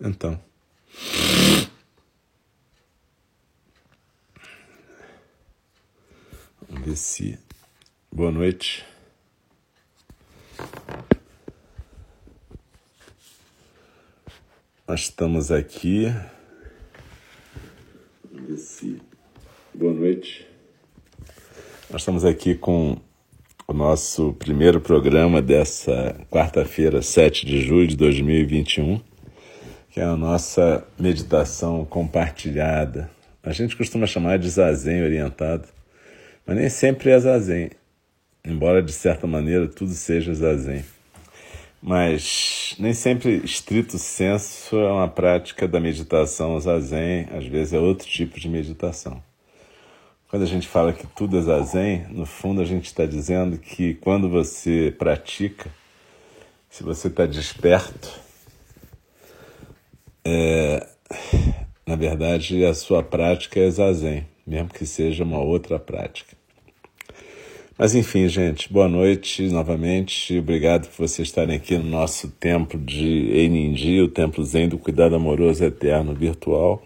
Então. Vamos ver se. Boa noite. Nós estamos aqui. Vamos ver se. Boa noite. Nós estamos aqui com o nosso primeiro programa dessa quarta-feira, 7 de julho de 2021 que é a nossa meditação compartilhada. A gente costuma chamar de zazen orientado, mas nem sempre é zazen, embora de certa maneira tudo seja zazen. Mas nem sempre, estrito senso, é uma prática da meditação zazen, às vezes é outro tipo de meditação. Quando a gente fala que tudo é zazen, no fundo a gente está dizendo que quando você pratica, se você está desperto, é, na verdade, a sua prática é zazen, mesmo que seja uma outra prática. Mas enfim, gente, boa noite novamente. Obrigado por vocês estarem aqui no nosso templo de Eininji, o templo Zen do Cuidado Amoroso Eterno Virtual.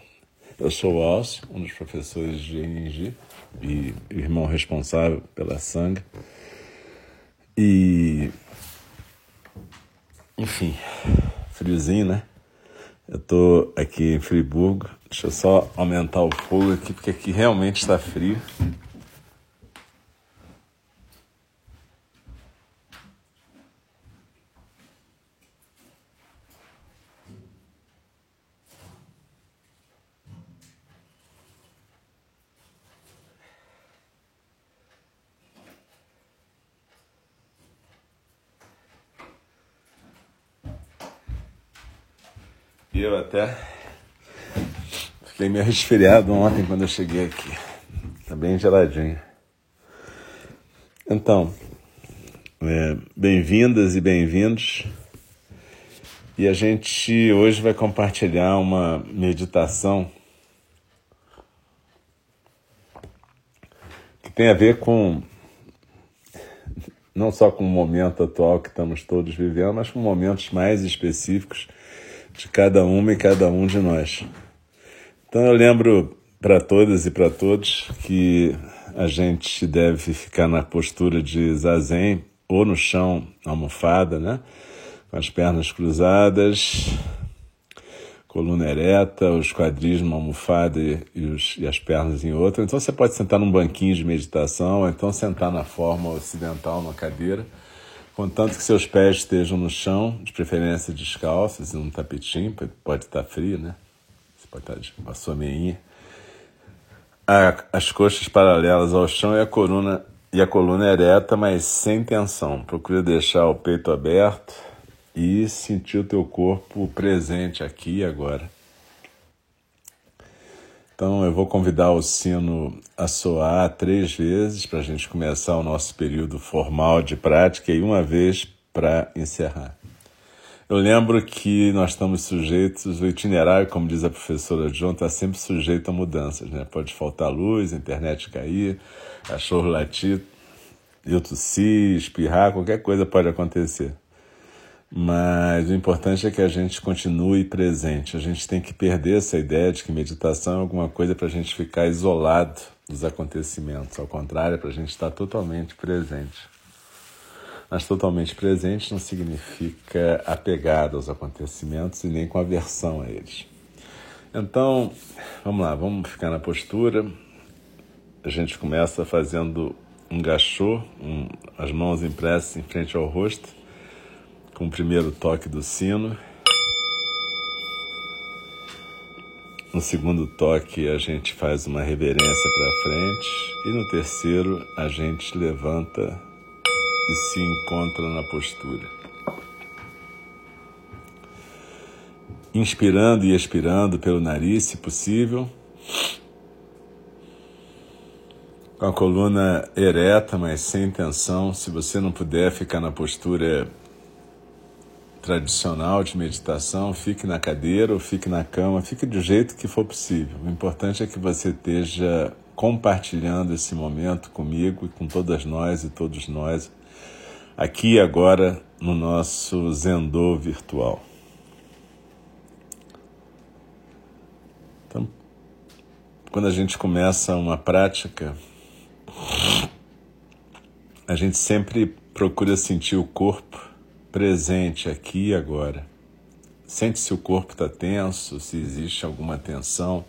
Eu sou o Alcio, um dos professores de Eininji e irmão responsável pela sangue. E. Enfim, friozinho, né? Eu estou aqui em Friburgo. Deixa eu só aumentar o fogo aqui, porque aqui realmente está frio. Eu até fiquei meio resfriado ontem quando eu cheguei aqui. Tá bem geladinho. Então, é, bem-vindas e bem-vindos. E a gente hoje vai compartilhar uma meditação que tem a ver com não só com o momento atual que estamos todos vivendo, mas com momentos mais específicos de cada uma e cada um de nós. Então eu lembro para todas e para todos que a gente deve ficar na postura de zazen ou no chão, almofada, né? Com as pernas cruzadas, coluna ereta, os quadris numa almofada e, e, os, e as pernas em outra. Então você pode sentar num banquinho de meditação, ou então sentar na forma ocidental, numa cadeira Contanto que seus pés estejam no chão, de preferência descalços, e num tapetinho, pode estar frio, né? Você pode estar de uma sua. As coxas paralelas ao chão e a coluna, e a coluna ereta, mas sem tensão. Procure deixar o peito aberto e sentir o teu corpo presente aqui e agora. Então eu vou convidar o sino a soar três vezes para a gente começar o nosso período formal de prática e uma vez para encerrar. Eu lembro que nós estamos sujeitos, o itinerário, como diz a professora John, está sempre sujeito a mudanças. Né? Pode faltar luz, internet cair, cachorro latir, eu tossir, espirrar, qualquer coisa pode acontecer. Mas o importante é que a gente continue presente. A gente tem que perder essa ideia de que meditação é alguma coisa para a gente ficar isolado dos acontecimentos. Ao contrário, é para a gente estar totalmente presente. Mas totalmente presente não significa apegado aos acontecimentos e nem com aversão a eles. Então, vamos lá, vamos ficar na postura. A gente começa fazendo um gachô, um, as mãos impressas em frente ao rosto com o primeiro toque do sino. No segundo toque, a gente faz uma reverência para frente. E no terceiro, a gente levanta e se encontra na postura. Inspirando e expirando pelo nariz, se possível. Com a coluna ereta, mas sem tensão. Se você não puder ficar na postura tradicional de meditação, fique na cadeira ou fique na cama, fique do jeito que for possível. O importante é que você esteja compartilhando esse momento comigo e com todas nós e todos nós, aqui e agora no nosso Zendô virtual. Então, quando a gente começa uma prática, a gente sempre procura sentir o corpo presente aqui e agora. Sente se o corpo está tenso, se existe alguma tensão,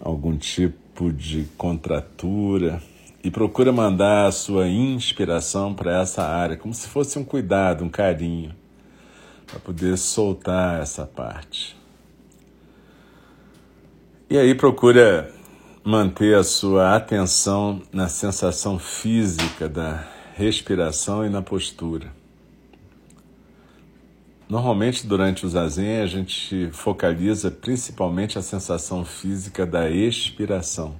algum tipo de contratura e procura mandar a sua inspiração para essa área, como se fosse um cuidado, um carinho, para poder soltar essa parte. E aí procura manter a sua atenção na sensação física da respiração e na postura. Normalmente, durante o zazen, a gente focaliza principalmente a sensação física da expiração,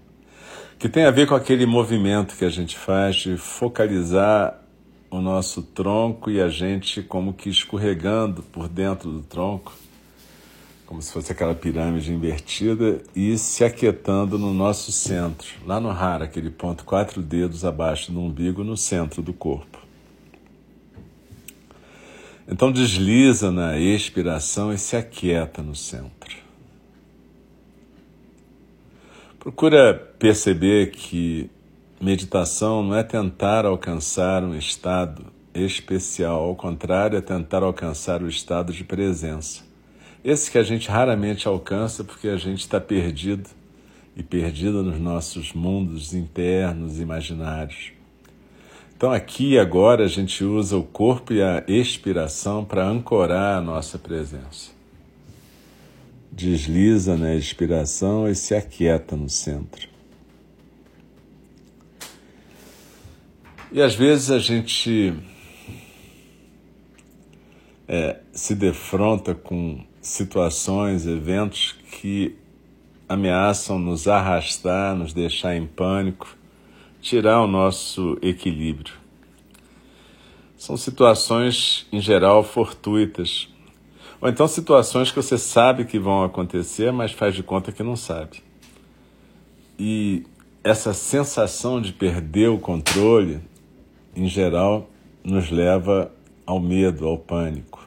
que tem a ver com aquele movimento que a gente faz de focalizar o nosso tronco e a gente como que escorregando por dentro do tronco como se fosse aquela pirâmide invertida, e se aquietando no nosso centro, lá no rara, aquele ponto quatro dedos abaixo do umbigo, no centro do corpo. Então desliza na expiração e se aquieta no centro. Procura perceber que meditação não é tentar alcançar um estado especial, ao contrário, é tentar alcançar o estado de presença. Esse que a gente raramente alcança porque a gente está perdido e perdido nos nossos mundos internos imaginários. Então, aqui agora, a gente usa o corpo e a expiração para ancorar a nossa presença. Desliza na expiração e se aquieta no centro. E às vezes a gente é, se defronta com situações, eventos que ameaçam nos arrastar, nos deixar em pânico, tirar o nosso equilíbrio. São situações, em geral, fortuitas. Ou então situações que você sabe que vão acontecer, mas faz de conta que não sabe. E essa sensação de perder o controle, em geral, nos leva ao medo, ao pânico.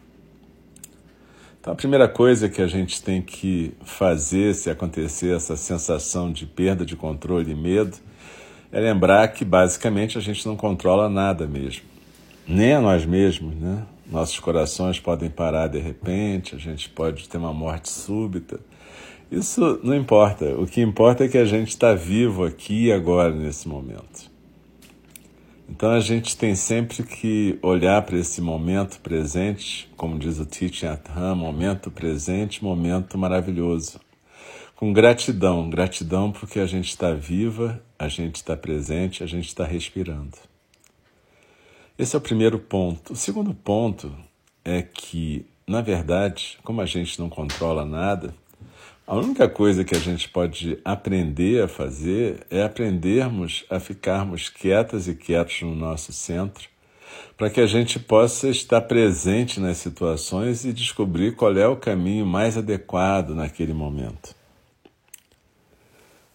Então, a primeira coisa que a gente tem que fazer se acontecer essa sensação de perda de controle e medo é lembrar que basicamente a gente não controla nada mesmo, nem a nós mesmos, né? Nossos corações podem parar de repente, a gente pode ter uma morte súbita. Isso não importa. O que importa é que a gente está vivo aqui e agora, nesse momento. Então a gente tem sempre que olhar para esse momento presente, como diz o Teaching at Home, momento presente, momento maravilhoso. Com gratidão, gratidão porque a gente está viva, a gente está presente, a gente está respirando. Esse é o primeiro ponto. O segundo ponto é que, na verdade, como a gente não controla nada, a única coisa que a gente pode aprender a fazer é aprendermos a ficarmos quietas e quietos no nosso centro, para que a gente possa estar presente nas situações e descobrir qual é o caminho mais adequado naquele momento.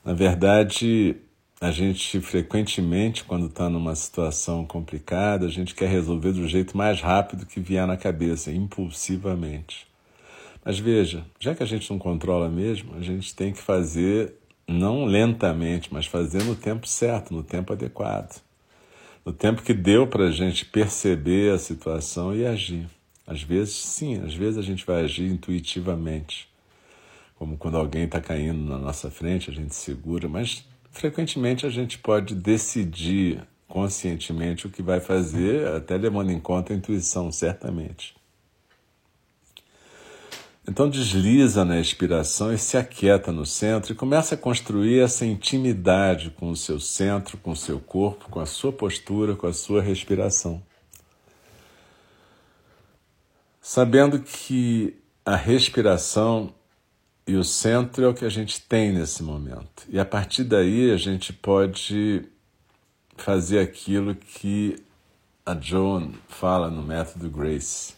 Na verdade, a gente frequentemente, quando está numa situação complicada, a gente quer resolver do jeito mais rápido que vier na cabeça, impulsivamente. Mas veja, já que a gente não controla mesmo, a gente tem que fazer não lentamente, mas fazer no tempo certo, no tempo adequado. No tempo que deu para a gente perceber a situação e agir. Às vezes, sim, às vezes a gente vai agir intuitivamente. Como quando alguém está caindo na nossa frente, a gente segura, mas frequentemente a gente pode decidir conscientemente o que vai fazer, até levando em conta a intuição, certamente. Então desliza na expiração e se aquieta no centro e começa a construir essa intimidade com o seu centro, com o seu corpo, com a sua postura, com a sua respiração. Sabendo que a respiração e o centro é o que a gente tem nesse momento. E a partir daí a gente pode fazer aquilo que a Joan fala no método Grace.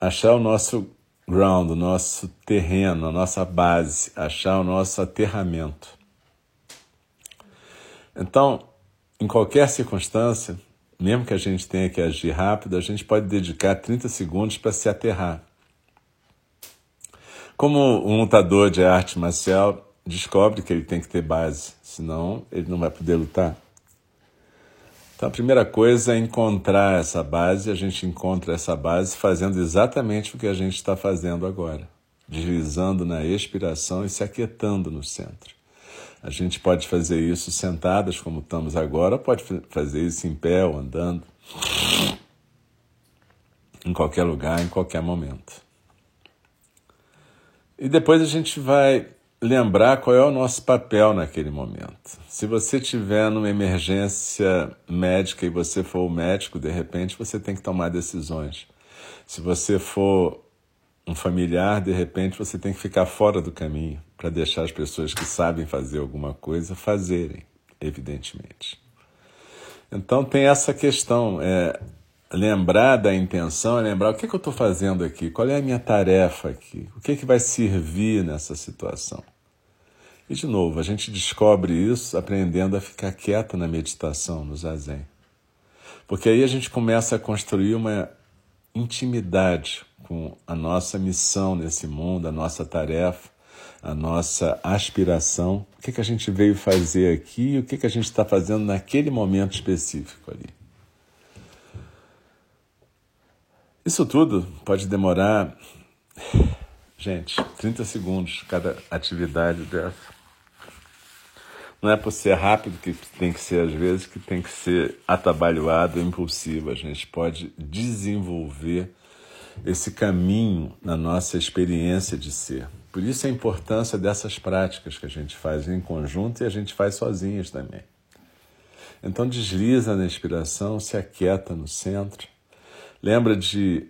Achar o nosso ground, o nosso terreno, a nossa base, achar o nosso aterramento. Então, em qualquer circunstância, mesmo que a gente tenha que agir rápido, a gente pode dedicar 30 segundos para se aterrar. Como um lutador de arte marcial descobre que ele tem que ter base, senão ele não vai poder lutar. Então a primeira coisa é encontrar essa base, a gente encontra essa base fazendo exatamente o que a gente está fazendo agora, deslizando na expiração e se aquietando no centro. A gente pode fazer isso sentadas, como estamos agora, pode fazer isso em pé ou andando, em qualquer lugar, em qualquer momento. E depois a gente vai lembrar qual é o nosso papel naquele momento. Se você tiver numa emergência médica e você for o médico, de repente você tem que tomar decisões. Se você for um familiar, de repente você tem que ficar fora do caminho para deixar as pessoas que sabem fazer alguma coisa fazerem, evidentemente. Então tem essa questão, é, lembrar da intenção é lembrar o que, que eu estou fazendo aqui, qual é a minha tarefa aqui, o que, que vai servir nessa situação. E de novo, a gente descobre isso aprendendo a ficar quieta na meditação, no zazen. Porque aí a gente começa a construir uma intimidade com a nossa missão nesse mundo, a nossa tarefa, a nossa aspiração, o que, que a gente veio fazer aqui e o que, que a gente está fazendo naquele momento específico ali. Isso tudo pode demorar, gente, 30 segundos cada atividade dessa. Não é por ser rápido que tem que ser, às vezes, que tem que ser atabalhoado, impulsivo. A gente pode desenvolver esse caminho na nossa experiência de ser. Por isso a importância dessas práticas que a gente faz em conjunto e a gente faz sozinhos também. Então desliza na inspiração, se aquieta no centro Lembra de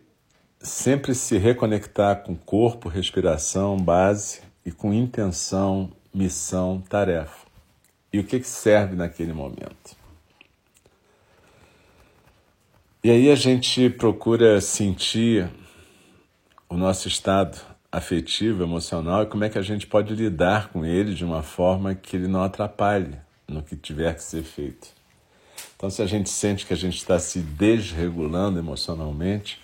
sempre se reconectar com corpo, respiração, base e com intenção, missão, tarefa. E o que, que serve naquele momento. E aí a gente procura sentir o nosso estado afetivo, emocional e como é que a gente pode lidar com ele de uma forma que ele não atrapalhe no que tiver que ser feito. Então, se a gente sente que a gente está se desregulando emocionalmente,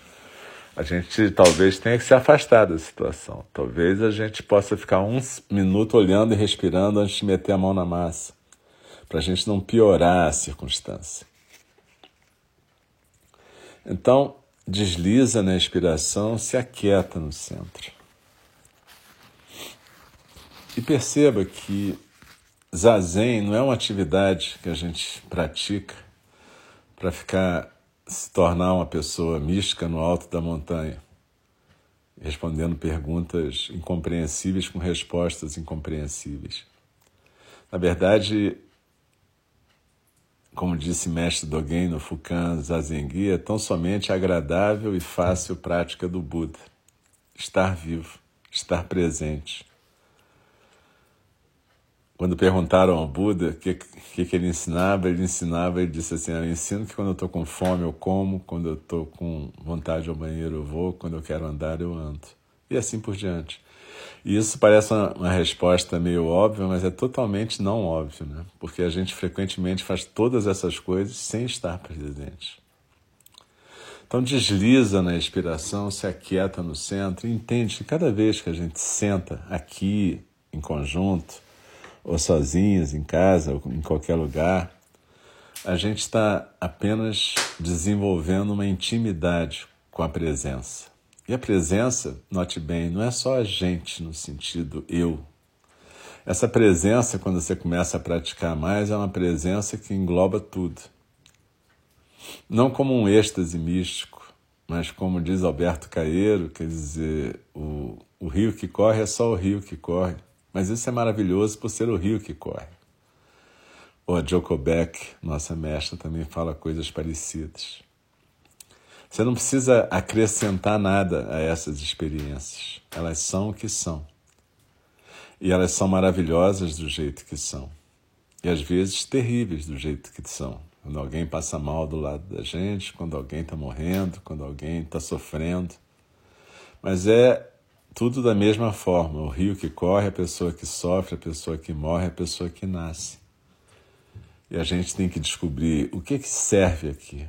a gente talvez tenha que se afastar da situação. Talvez a gente possa ficar um minuto olhando e respirando antes de meter a mão na massa, para a gente não piorar a circunstância. Então, desliza na expiração, se aquieta no centro. E perceba que zazen não é uma atividade que a gente pratica para ficar se tornar uma pessoa mística no alto da montanha, respondendo perguntas incompreensíveis com respostas incompreensíveis. Na verdade, como disse mestre Dogen no Fukan Zazengi, é tão somente agradável e fácil prática do Buda. Estar vivo, estar presente quando perguntaram ao Buda o que, que, que, ele ensinava, ele ensinava, ele disse assim, eu ensino que quando eu estou com fome eu como, quando eu estou com vontade ao banheiro eu vou, quando eu quero andar eu ando. E assim por diante. E isso parece uma, uma resposta meio óbvia, mas é totalmente não óbvio, né? Porque a gente frequentemente faz todas essas coisas sem estar presente. Então desliza na expiração, se aquieta no centro e entende que cada vez que a gente senta aqui em conjunto, ou sozinhos em casa, ou em qualquer lugar, a gente está apenas desenvolvendo uma intimidade com a presença. E a presença, note bem, não é só a gente no sentido eu. Essa presença, quando você começa a praticar mais, é uma presença que engloba tudo. Não como um êxtase místico, mas como diz Alberto Caeiro, quer dizer, o, o rio que corre é só o rio que corre. Mas isso é maravilhoso por ser o rio que corre. O a nossa mestra, também fala coisas parecidas. Você não precisa acrescentar nada a essas experiências. Elas são o que são. E elas são maravilhosas do jeito que são. E às vezes terríveis do jeito que são. Quando alguém passa mal do lado da gente, quando alguém está morrendo, quando alguém está sofrendo. Mas é tudo da mesma forma. O rio que corre, a pessoa que sofre, a pessoa que morre, a pessoa que nasce. E a gente tem que descobrir o que, que serve aqui.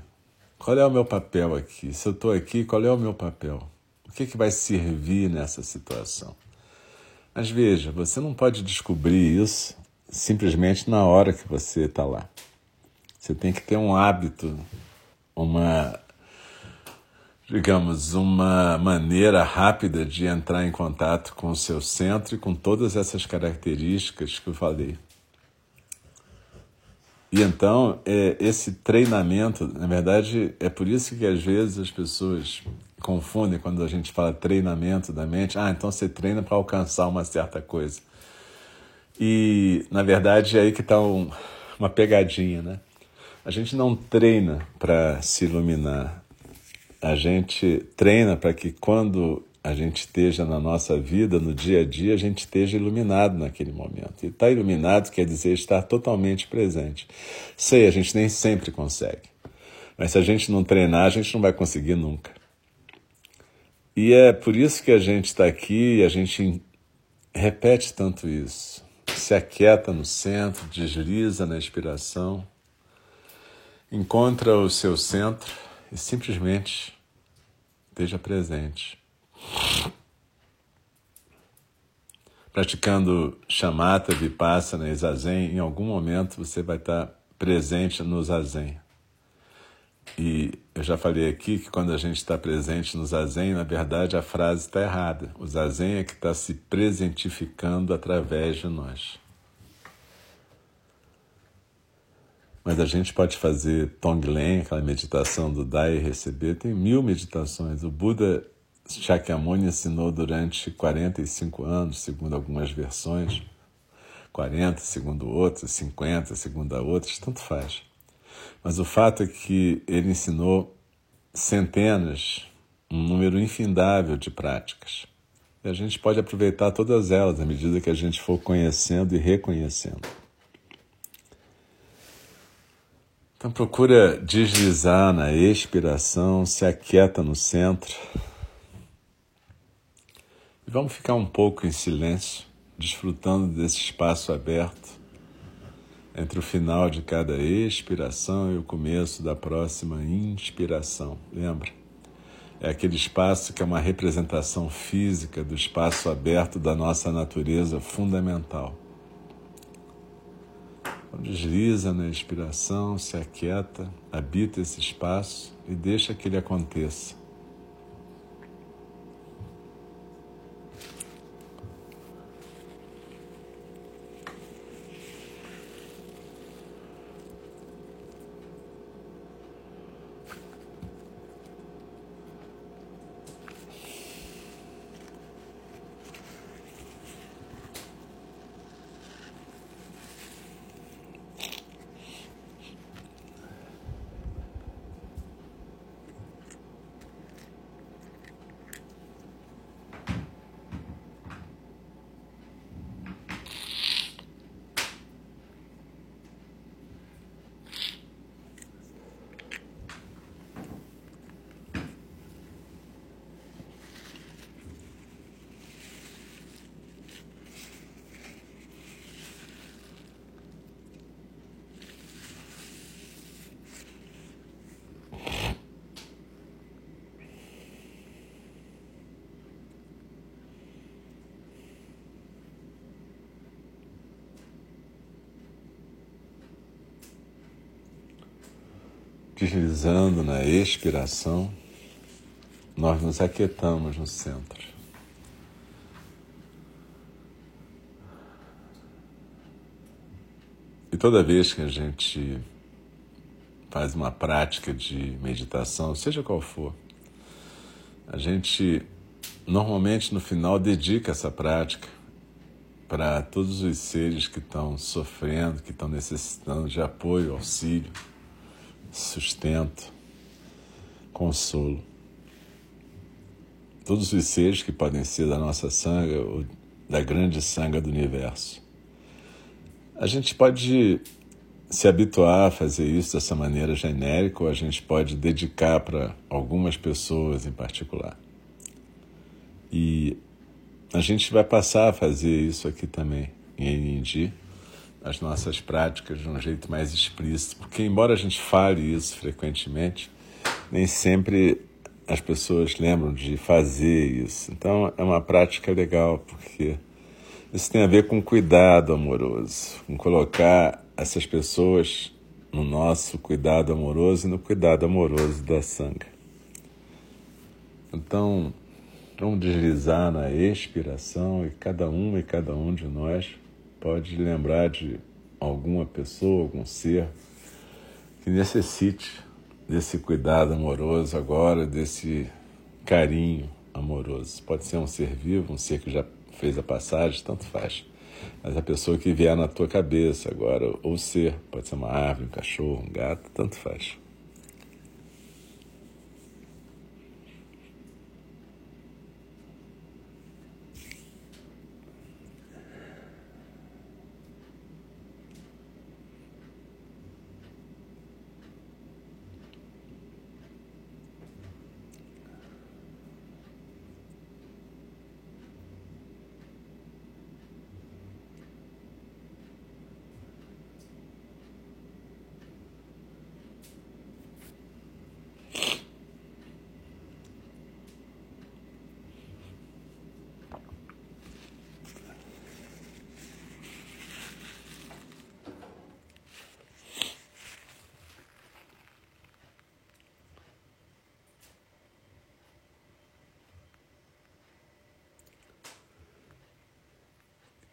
Qual é o meu papel aqui? Se eu estou aqui, qual é o meu papel? O que, que vai servir nessa situação? Mas veja, você não pode descobrir isso simplesmente na hora que você está lá. Você tem que ter um hábito, uma, digamos, uma maneira rápida de entrar em contato com o seu centro e com todas essas características que eu falei. E então, é, esse treinamento, na verdade, é por isso que às vezes as pessoas confundem quando a gente fala treinamento da mente. Ah, então você treina para alcançar uma certa coisa. E, na verdade, é aí que está um, uma pegadinha, né? A gente não treina para se iluminar. A gente treina para que quando a gente esteja na nossa vida, no dia a dia, a gente esteja iluminado naquele momento. E estar tá iluminado quer dizer estar totalmente presente. Sei, a gente nem sempre consegue. Mas se a gente não treinar, a gente não vai conseguir nunca. E é por isso que a gente está aqui e a gente repete tanto isso. Se aquieta no centro, desliza na inspiração, encontra o seu centro e simplesmente esteja presente. Praticando chamata, vipassana e zazen, em algum momento você vai estar presente no zazen. E eu já falei aqui que quando a gente está presente no zazen, na verdade a frase está errada. O zazen é que está se presentificando através de nós. Mas a gente pode fazer Tonglen, aquela meditação do dar e receber, tem mil meditações. O Buda Shakyamuni ensinou durante 45 anos, segundo algumas versões, 40 segundo outras, 50 segundo outras, tanto faz. Mas o fato é que ele ensinou centenas, um número infindável de práticas. E a gente pode aproveitar todas elas à medida que a gente for conhecendo e reconhecendo. Então procura deslizar na expiração, se aquieta no centro. E vamos ficar um pouco em silêncio, desfrutando desse espaço aberto entre o final de cada expiração e o começo da próxima inspiração. Lembra? É aquele espaço que é uma representação física do espaço aberto da nossa natureza fundamental. Desliza na inspiração, se aquieta, habita esse espaço e deixa que ele aconteça. Deslizando na expiração, nós nos aquietamos no centro. E toda vez que a gente faz uma prática de meditação, seja qual for, a gente normalmente no final dedica essa prática para todos os seres que estão sofrendo, que estão necessitando de apoio, auxílio sustento, consolo. Todos os seres que podem ser da nossa sanga ou da grande sanga do universo. A gente pode se habituar a fazer isso dessa maneira genérica ou a gente pode dedicar para algumas pessoas em particular. E a gente vai passar a fazer isso aqui também em Indy as nossas práticas de um jeito mais explícito, porque embora a gente fale isso frequentemente, nem sempre as pessoas lembram de fazer isso. Então é uma prática legal, porque Isso tem a ver com cuidado amoroso, com colocar essas pessoas no nosso cuidado amoroso e no cuidado amoroso da sanga. Então, vamos deslizar na expiração e cada um e cada um de nós pode lembrar de alguma pessoa, algum ser que necessite desse cuidado amoroso agora, desse carinho amoroso. Pode ser um ser vivo, um ser que já fez a passagem, tanto faz. Mas a pessoa que vier na tua cabeça agora, ou ser, pode ser uma árvore, um cachorro, um gato, tanto faz.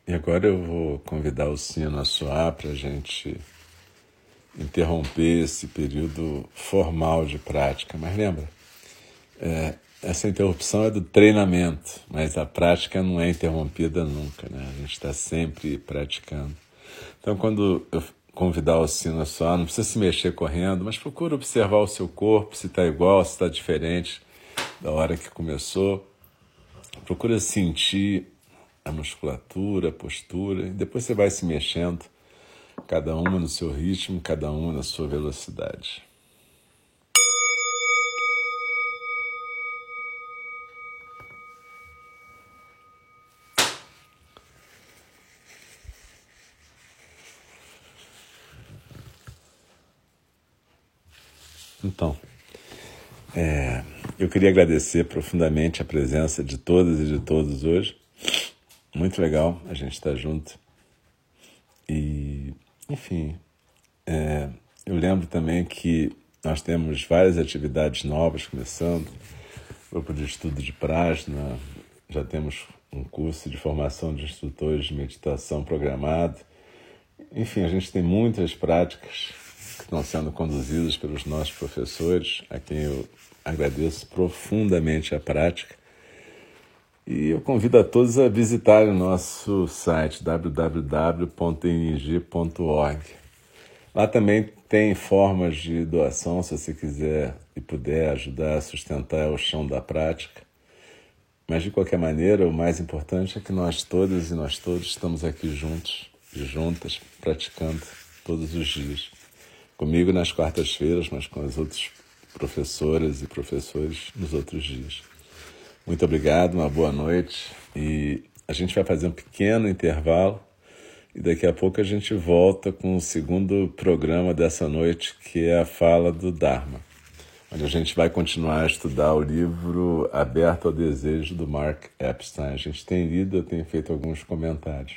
E agora eu vou convidar o sino a soar para a gente interromper esse período formal de prática. Mas lembra, é, essa interrupção é do treinamento, mas a prática não é interrompida nunca, né? A gente está sempre praticando. Então, quando eu convidar o sino a soar, não precisa se mexer correndo, mas procura observar o seu corpo, se está igual, se está diferente da hora que começou. Procura sentir a musculatura, a postura, e depois você vai se mexendo, cada uma no seu ritmo, cada uma na sua velocidade. Então, é, eu queria agradecer profundamente a presença de todas e de todos hoje muito legal a gente estar tá junto. E, enfim, é, eu lembro também que nós temos várias atividades novas começando. Grupo de estudo de Prajna, já temos um curso de formação de instrutores de meditação programado. Enfim, a gente tem muitas práticas que estão sendo conduzidas pelos nossos professores, a quem eu agradeço profundamente a prática. E eu convido a todos a visitarem o nosso site www.ing.org. Lá também tem formas de doação, se você quiser e puder ajudar a sustentar o chão da prática. Mas de qualquer maneira, o mais importante é que nós todas e nós todos estamos aqui juntos e juntas, praticando todos os dias. Comigo nas quartas-feiras, mas com as outras professoras e professores nos outros dias. Muito obrigado, uma boa noite. E a gente vai fazer um pequeno intervalo e daqui a pouco a gente volta com o segundo programa dessa noite, que é a fala do Dharma, onde a gente vai continuar a estudar o livro Aberto ao Desejo do Mark Epstein. A gente tem lido, eu tenho feito alguns comentários.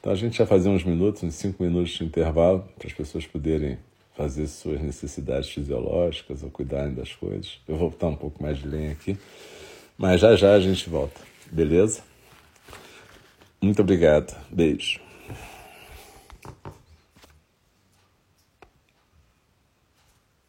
Então a gente vai fazer uns minutos, uns cinco minutos de intervalo, para as pessoas poderem fazer suas necessidades fisiológicas ou cuidarem das coisas. Eu vou botar um pouco mais de lenha aqui. Mas já já a gente volta, beleza? Muito obrigado. Beijo.